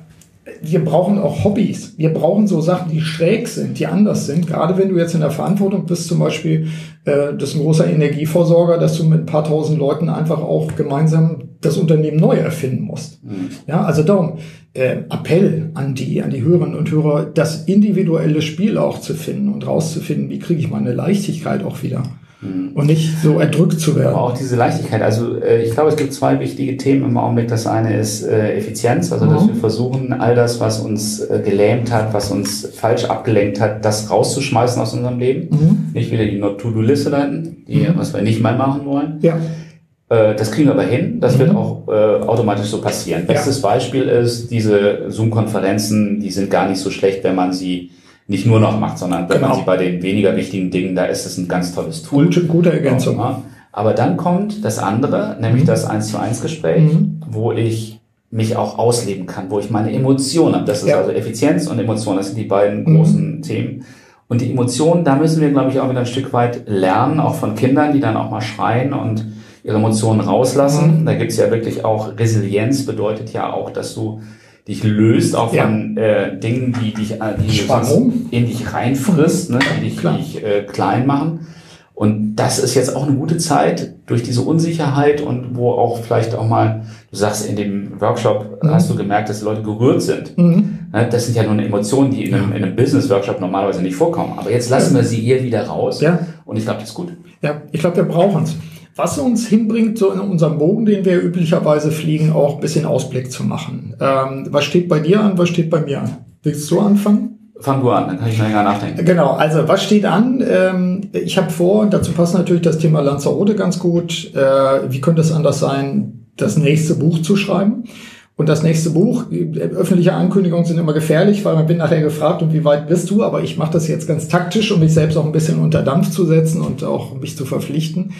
wir brauchen auch Hobbys. Wir brauchen so Sachen, die schräg sind, die anders sind. Gerade wenn du jetzt in der Verantwortung bist, zum Beispiel, äh, das ist ein großer Energieversorger, dass du mit ein paar tausend Leuten einfach auch gemeinsam das Unternehmen neu erfinden musst. Ja, also darum, äh, Appell an die, an die Hörerinnen und Hörer, das individuelle Spiel auch zu finden und rauszufinden, wie kriege ich meine Leichtigkeit auch wieder. Und nicht so erdrückt zu werden. Aber auch diese Leichtigkeit. Also äh, ich glaube, es gibt zwei wichtige Themen im Augenblick. Das eine ist äh, Effizienz, also dass Mhm. wir versuchen, all das, was uns äh, gelähmt hat, was uns falsch abgelenkt hat, das rauszuschmeißen aus unserem Leben. Mhm. Nicht wieder die Not-to-Do-Liste leiten, die, was wir nicht mal machen wollen. Ja. Äh, Das kriegen wir aber hin. Das Mhm. wird auch äh, automatisch so passieren. Bestes Beispiel ist, diese Zoom-Konferenzen, die sind gar nicht so schlecht, wenn man sie nicht nur noch macht, sondern wenn man Genau. sie bei den weniger wichtigen Dingen, da ist es ein ganz tolles Tool. Gute, gute Ergänzung. Aber dann kommt das andere, nämlich das 1 zu 1 Gespräch, Mhm. wo ich mich auch ausleben kann, wo ich meine Emotionen habe. Das ist Ja. also Effizienz und Emotion, das sind die beiden Mhm. großen Themen. Und die Emotionen, da müssen wir, glaube ich, auch wieder ein Stück weit lernen, auch von Kindern, die dann auch mal schreien und ihre Emotionen rauslassen. Mhm. Da gibt's ja wirklich auch Resilienz, bedeutet ja auch, dass du dich löst auch Ja. von äh, Dingen, die dich äh, die in dich reinfrisst, ne, die dich, Klar. dich äh, klein machen. Und das ist jetzt auch eine gute Zeit durch diese Unsicherheit und wo auch vielleicht auch mal, du sagst, in dem Workshop mhm. hast du gemerkt, dass die Leute gerührt sind. Mhm. Ne, das sind ja nur Emotionen, die in einem, in einem Business-Workshop normalerweise nicht vorkommen. Aber jetzt lassen wir sie hier wieder raus. Ja. Und ich glaube, das ist gut. Ja, ich glaube, wir brauchen es. Was uns hinbringt, so in unserem Bogen, den wir üblicherweise fliegen, auch ein bisschen Ausblick zu machen. Ähm, was steht bei dir an, was steht bei mir an? Willst du anfangen? Fang du an, dann kann ich länger nachdenken. Genau, also was steht an? Ähm, ich habe vor, dazu passt natürlich das Thema Lanzarote ganz gut. Äh, wie könnte es anders sein, das nächste Buch zu schreiben? Und das nächste Buch, öffentliche Ankündigungen sind immer gefährlich, weil man bin nachher gefragt, und wie weit bist du? Aber ich mache das jetzt ganz taktisch, um mich selbst auch ein bisschen unter Dampf zu setzen und auch mich zu verpflichten.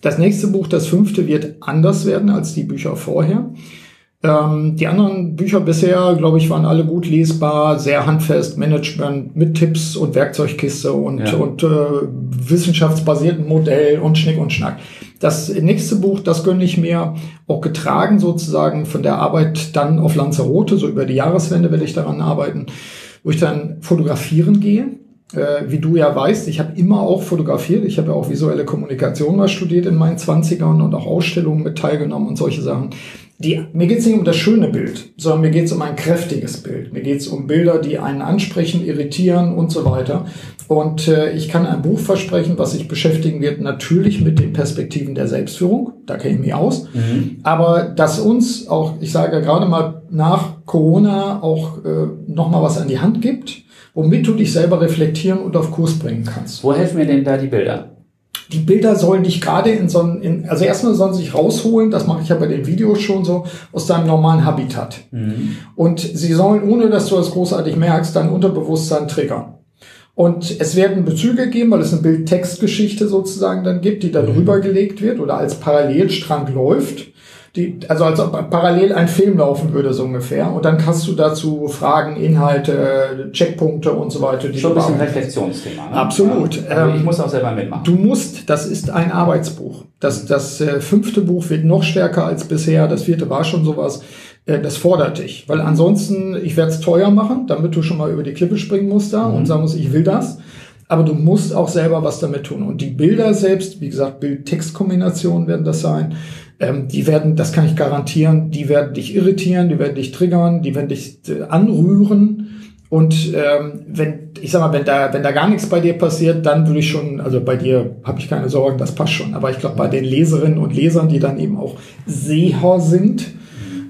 Das nächste Buch, das fünfte, wird anders werden als die Bücher vorher. Ähm, die anderen Bücher bisher, glaube ich, waren alle gut lesbar, sehr handfest, Management mit Tipps und Werkzeugkiste und, ja. und äh, wissenschaftsbasierten Modell und Schnick und Schnack. Das nächste Buch, das gönne ich mir auch getragen sozusagen von der Arbeit dann auf Lanzarote, so über die Jahreswende werde ich daran arbeiten, wo ich dann fotografieren gehe wie du ja weißt, ich habe immer auch fotografiert. Ich habe ja auch visuelle Kommunikation mal studiert in meinen Zwanzigern und auch Ausstellungen mit teilgenommen und solche Sachen. Die, mir geht es nicht um das schöne Bild, sondern mir geht es um ein kräftiges Bild. Mir geht es um Bilder, die einen ansprechen, irritieren und so weiter. Und äh, ich kann ein Buch versprechen, was sich beschäftigen wird, natürlich mit den Perspektiven der Selbstführung. Da kenne ich mich aus. Mhm. Aber dass uns auch, ich sage gerade mal nach Corona auch äh, nochmal was an die Hand gibt womit du dich selber reflektieren und auf Kurs bringen kannst. Wo helfen mir denn da die Bilder? Die Bilder sollen dich gerade in so ein, also erstmal sollen sie sich rausholen, das mache ich ja bei den Videos schon so, aus deinem normalen Habitat. Mhm. Und sie sollen, ohne dass du das großartig merkst, dein Unterbewusstsein triggern. Und es werden Bezüge geben, weil es eine Bild-Text-Geschichte sozusagen dann gibt, die dann mhm. rübergelegt wird oder als Parallelstrang läuft die, also als ob parallel ein Film laufen würde, so ungefähr. Und dann hast du dazu Fragen, Inhalte, Checkpunkte und so weiter. Schon ein bisschen Reflexionsthema. Ne? Absolut. Also ich muss auch selber mitmachen. Du musst, das ist ein Arbeitsbuch. Das, das äh, fünfte Buch wird noch stärker als bisher. Das vierte war schon sowas. Äh, das fordert dich. Weil ansonsten, ich werde es teuer machen, damit du schon mal über die Klippe springen musst da mhm. und sagen musst, ich will das aber du musst auch selber was damit tun. Und die Bilder selbst, wie gesagt, Bild-Text-Kombinationen werden das sein, ähm, die werden, das kann ich garantieren, die werden dich irritieren, die werden dich triggern, die werden dich äh, anrühren. Und ähm, wenn, ich sag mal, wenn da, wenn da gar nichts bei dir passiert, dann würde ich schon, also bei dir habe ich keine Sorgen, das passt schon. Aber ich glaube, bei den Leserinnen und Lesern, die dann eben auch Seher sind,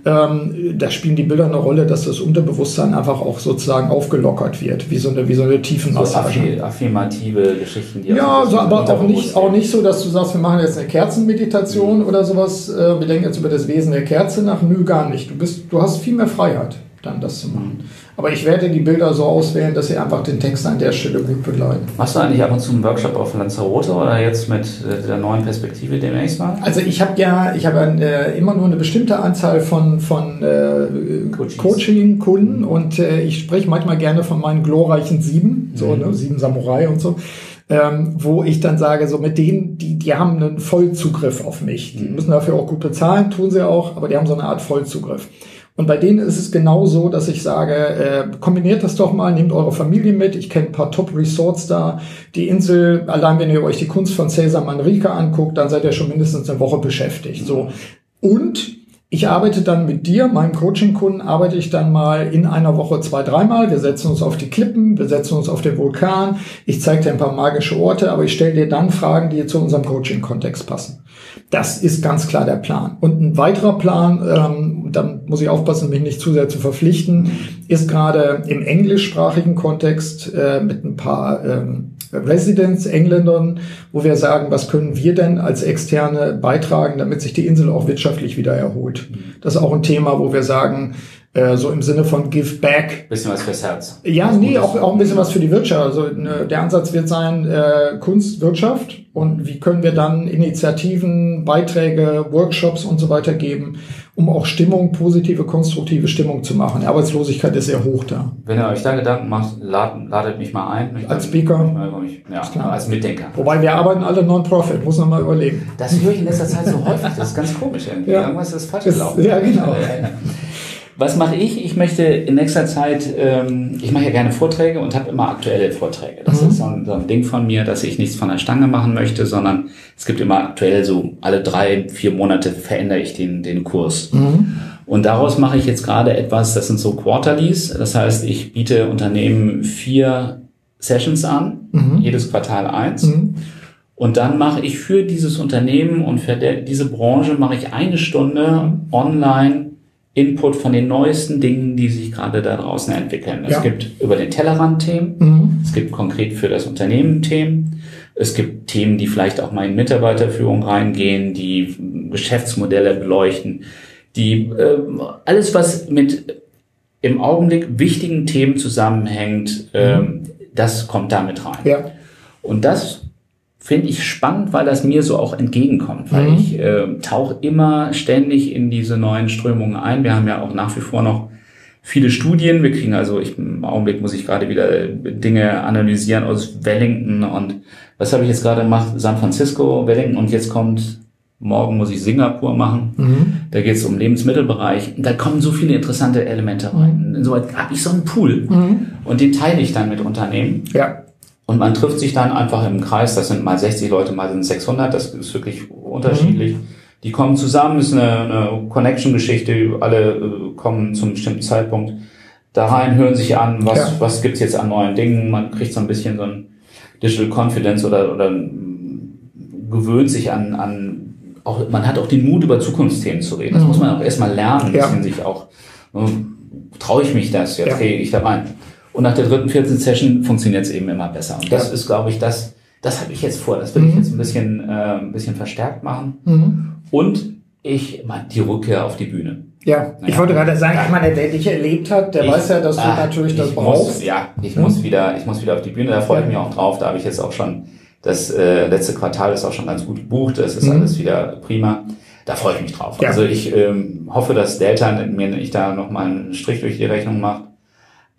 ähm, da spielen die Bilder eine Rolle, dass das Unterbewusstsein einfach auch sozusagen aufgelockert wird, wie so eine, wie so eine Tiefenmassage. So affirmative Geschichten, die Ja, so, aber auch nicht, auch nicht so, dass du sagst, wir machen jetzt eine Kerzenmeditation mhm. oder sowas, äh, wir denken jetzt über das Wesen der Kerze nach. Nö, gar nicht. Du bist, du hast viel mehr Freiheit, dann das zu machen. Aber ich werde die Bilder so auswählen, dass sie einfach den Text an der Stelle gut begleiten. Machst du eigentlich ab und zu einen Workshop auf Lanzarote oder jetzt mit äh, der neuen Perspektive demnächst mal? Also ich habe ja, ich habe äh, immer nur eine bestimmte Anzahl von, von äh, Coaching-Kunden und äh, ich spreche manchmal gerne von meinen glorreichen sieben, so mhm. ne, sieben Samurai und so. Ähm, wo ich dann sage, so mit denen, die, die haben einen Vollzugriff auf mich. Die mhm. müssen dafür auch gut bezahlen, tun sie auch, aber die haben so eine Art Vollzugriff. Und bei denen ist es genau so, dass ich sage, äh, kombiniert das doch mal, nehmt eure Familie mit. Ich kenne ein paar Top-Resorts da. Die Insel, allein wenn ihr euch die Kunst von Cesar Manrique anguckt, dann seid ihr schon mindestens eine Woche beschäftigt. So. Und ich arbeite dann mit dir, meinem Coaching-Kunden, arbeite ich dann mal in einer Woche zwei, dreimal. Wir setzen uns auf die Klippen, wir setzen uns auf den Vulkan. Ich zeige dir ein paar magische Orte, aber ich stelle dir dann Fragen, die zu unserem Coaching-Kontext passen. Das ist ganz klar der Plan. Und ein weiterer Plan, ähm, dann muss ich aufpassen, mich nicht zu sehr zu verpflichten, ist gerade im englischsprachigen Kontext äh, mit ein paar ähm, Residents, Engländern, wo wir sagen, was können wir denn als Externe beitragen, damit sich die Insel auch wirtschaftlich wieder erholt. Das ist auch ein Thema, wo wir sagen, äh, so im Sinne von Give Back. Bisschen was fürs Herz. Ja, nee, auch, auch ein bisschen was für die Wirtschaft. Also ne, der Ansatz wird sein, äh, Kunst, Wirtschaft und wie können wir dann Initiativen, Beiträge, Workshops und so weiter geben, um auch Stimmung, positive, konstruktive Stimmung zu machen. Die Arbeitslosigkeit ist sehr hoch da. Wenn ihr euch da Gedanken macht, ladet, ladet mich mal ein. Mich als Speaker. Mich, ja, als Mitdenker. Wobei wir arbeiten alle Non-Profit, muss man mal überlegen. Das höre ich in letzter Zeit so häufig, das ist ganz komisch irgendwie. Ja. Irgendwas ist falsch gelaufen. Ja, genau. [laughs] Was mache ich? Ich möchte in nächster Zeit, ähm, ich mache ja gerne Vorträge und habe immer aktuelle Vorträge. Das mhm. ist so ein, so ein, Ding von mir, dass ich nichts von der Stange machen möchte, sondern es gibt immer aktuell so alle drei, vier Monate verändere ich den, den Kurs. Mhm. Und daraus mache ich jetzt gerade etwas, das sind so Quarterlies. Das heißt, ich biete Unternehmen vier Sessions an, mhm. jedes Quartal eins. Mhm. Und dann mache ich für dieses Unternehmen und für diese Branche mache ich eine Stunde online Input von den neuesten Dingen, die sich gerade da draußen entwickeln. Es ja. gibt über den Tellerrand Themen, mhm. es gibt konkret für das Unternehmen Themen, es gibt Themen, die vielleicht auch mal in Mitarbeiterführung reingehen, die Geschäftsmodelle beleuchten, die äh, alles, was mit im Augenblick wichtigen Themen zusammenhängt, äh, das kommt damit rein. Ja. Und das finde ich spannend, weil das mir so auch entgegenkommt, weil mhm. ich äh, tauche immer ständig in diese neuen Strömungen ein. Wir haben ja auch nach wie vor noch viele Studien. Wir kriegen also, ich, im Augenblick muss ich gerade wieder Dinge analysieren aus Wellington und was habe ich jetzt gerade gemacht? San Francisco, Wellington und jetzt kommt, morgen muss ich Singapur machen. Mhm. Da geht es um Lebensmittelbereich. Da kommen so viele interessante Elemente rein. Mhm. Insoweit habe ich so einen Pool mhm. und den teile ich dann mit Unternehmen. Ja. Und man trifft sich dann einfach im Kreis, das sind mal 60 Leute, mal sind 600, das ist wirklich unterschiedlich. Mhm. Die kommen zusammen, ist eine, eine Connection-Geschichte, alle äh, kommen zum bestimmten Zeitpunkt da rein, hören sich an, was, ja. was gibt's jetzt an neuen Dingen, man kriegt so ein bisschen so ein Digital Confidence oder, oder gewöhnt sich an, an auch, man hat auch den Mut, über Zukunftsthemen zu reden. Das mhm. muss man auch erstmal lernen, ein bisschen sich auch, äh, traue ich mich das, jetzt ja. gehe ich da rein. Und nach der dritten, vierten Session funktioniert es eben immer besser. Und das ja. ist, glaube ich, das, das habe ich jetzt vor. Das will mhm. ich jetzt ein bisschen, äh, ein bisschen verstärkt machen. Mhm. Und ich meine, die Rückkehr auf die Bühne. Ja, naja. ich wollte gerade sagen, ich meine, der dich erlebt hat, der ich, weiß ja, dass du ah, natürlich das brauchst. Muss, ja, ich hm? muss wieder, ich muss wieder auf die Bühne. Da freue ich mich auch drauf. Da habe ich jetzt auch schon das äh, letzte Quartal ist auch schon ganz gut gebucht. Das ist mhm. alles wieder prima. Da freue ich mich drauf. Ja. Also ich ähm, hoffe, dass Delta mir nicht da nochmal einen Strich durch die Rechnung macht.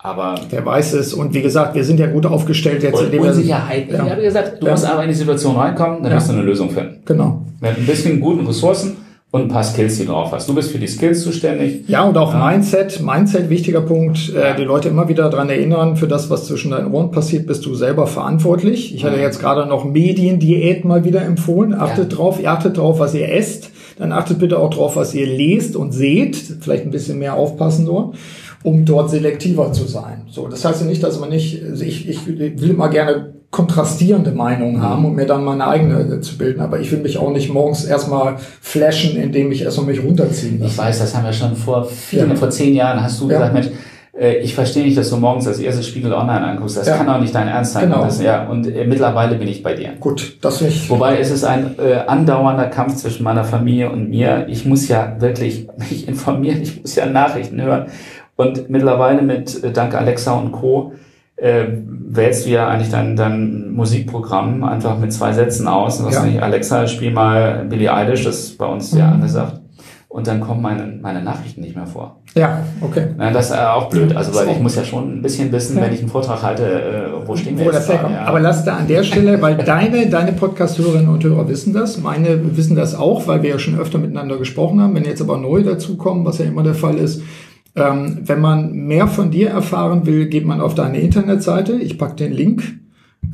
Aber der weiß es und wie gesagt, wir sind ja gut aufgestellt jetzt. Und Unsicherheit. Ja. Ich habe gesagt, du ja. musst aber in die Situation reinkommen, dann ja. wirst du eine Lösung finden. Genau. Mit ein bisschen guten Ressourcen und ein paar Skills, die du drauf hast. Du bist für die Skills zuständig. Ja, und auch ja. Mindset. Mindset, wichtiger Punkt. Äh, die Leute immer wieder dran erinnern, für das, was zwischen deinen Ohren passiert, bist du selber verantwortlich. Ich hatte jetzt gerade noch Mediendiät mal wieder empfohlen. Achtet drauf, ihr achtet drauf, was ihr esst. Dann achtet bitte auch drauf, was ihr lest und seht. Vielleicht ein bisschen mehr aufpassen so um dort selektiver zu sein. So, das heißt ja nicht, dass man nicht, also ich, ich will immer gerne kontrastierende Meinungen haben, um mir dann meine eigene zu bilden. Aber ich will mich auch nicht morgens erstmal flashen, indem ich erstmal mich runterziehen lasse. Ich weiß, das haben wir schon vor vielen, ja. vor zehn Jahren hast du ja. gesagt, Mensch, äh, ich verstehe nicht, dass du morgens als erstes Spiegel Online anguckst. Das ja. kann doch nicht dein Ernst sein. Genau. Das, ja, und äh, mittlerweile bin ich bei dir. Gut, das nicht. Wobei es ist ein äh, andauernder Kampf zwischen meiner Familie und mir. Ich muss ja wirklich mich informieren, ich muss ja Nachrichten hören. Und mittlerweile mit äh, dank Alexa und Co. Äh, wählst du ja eigentlich dein, dein Musikprogramm einfach mit zwei Sätzen aus. Und ja. nicht, Alexa, spiel mal Billie Eilish, das ist bei uns mhm. ja angesagt. Und dann kommen meine, meine Nachrichten nicht mehr vor. Ja, okay. Ja, das ist auch blöd. Also, weil ich muss ja schon ein bisschen wissen, ja. wenn ich einen Vortrag halte, äh, wo stehen wir wo jetzt. Da, ja. Aber lass da an der Stelle, weil [laughs] deine, deine Podcast-Hörerinnen und Hörer wissen das, meine wissen das auch, weil wir ja schon öfter miteinander gesprochen haben. Wenn jetzt aber neu dazukommen, was ja immer der Fall ist, ähm, wenn man mehr von dir erfahren will, geht man auf deine Internetseite. Ich packe den Link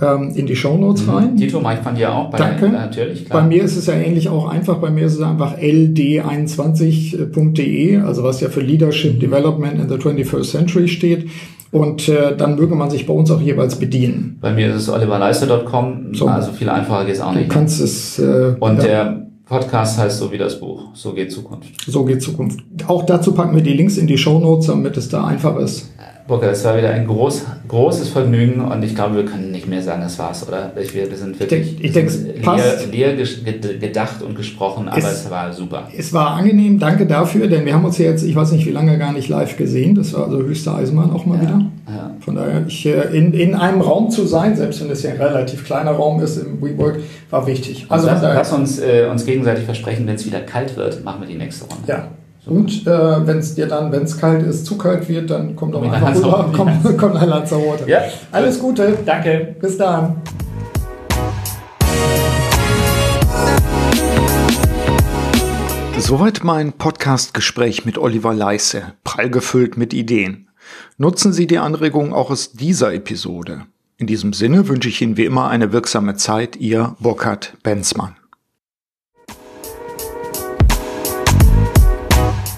ähm, in die Show Notes mhm. rein. Dito mache ich von dir auch. Bei Danke. Der, natürlich, klar. Bei mir ist es ja ähnlich auch einfach. Bei mir ist es einfach ld21.de, also was ja für Leadership Development in the 21st Century steht. Und äh, dann möge man sich bei uns auch jeweils bedienen. Bei mir ist es oliverleister.com, so. also viel einfacher geht es auch nicht. Du kannst es. Äh, Und ja. der Podcast heißt so wie das Buch. So geht Zukunft. So geht Zukunft. Auch dazu packen wir die Links in die Show Notes, damit es da einfach ist. Burkhard, es war wieder ein groß, großes Vergnügen und ich glaube, wir können nicht mehr sagen, das war's, oder? Wir, wir sind wirklich ich denke, ich denke, leer, leer gedacht und gesprochen, aber es, es, war super. Es war angenehm, danke dafür, denn wir haben uns jetzt, ich weiß nicht wie lange, gar nicht live gesehen. Das war also höchste Eisenbahn auch mal ja, wieder. Ja. Von daher, ich, äh, in, in einem Raum zu sein, selbst wenn es ja ein relativ kleiner Raum ist im WeWork, war wichtig. Also lass, lass uns, äh, uns gegenseitig versprechen, wenn es wieder kalt wird, machen wir die nächste Runde. Ja. Und äh, wenn es dir dann, wenn es kalt ist, zu kalt wird, dann komm doch einfach rüber, komm, komm nach Lanzarote. Ja. Alles Gute. Danke. Bis dann. Soweit mein Podcast-Gespräch mit Oliver Leisse, prall gefüllt mit Ideen. Nutzen Sie die Anregungen auch aus dieser Episode. In diesem Sinne wünsche ich Ihnen wie immer eine wirksame Zeit, Ihr Burkhard Benzmann.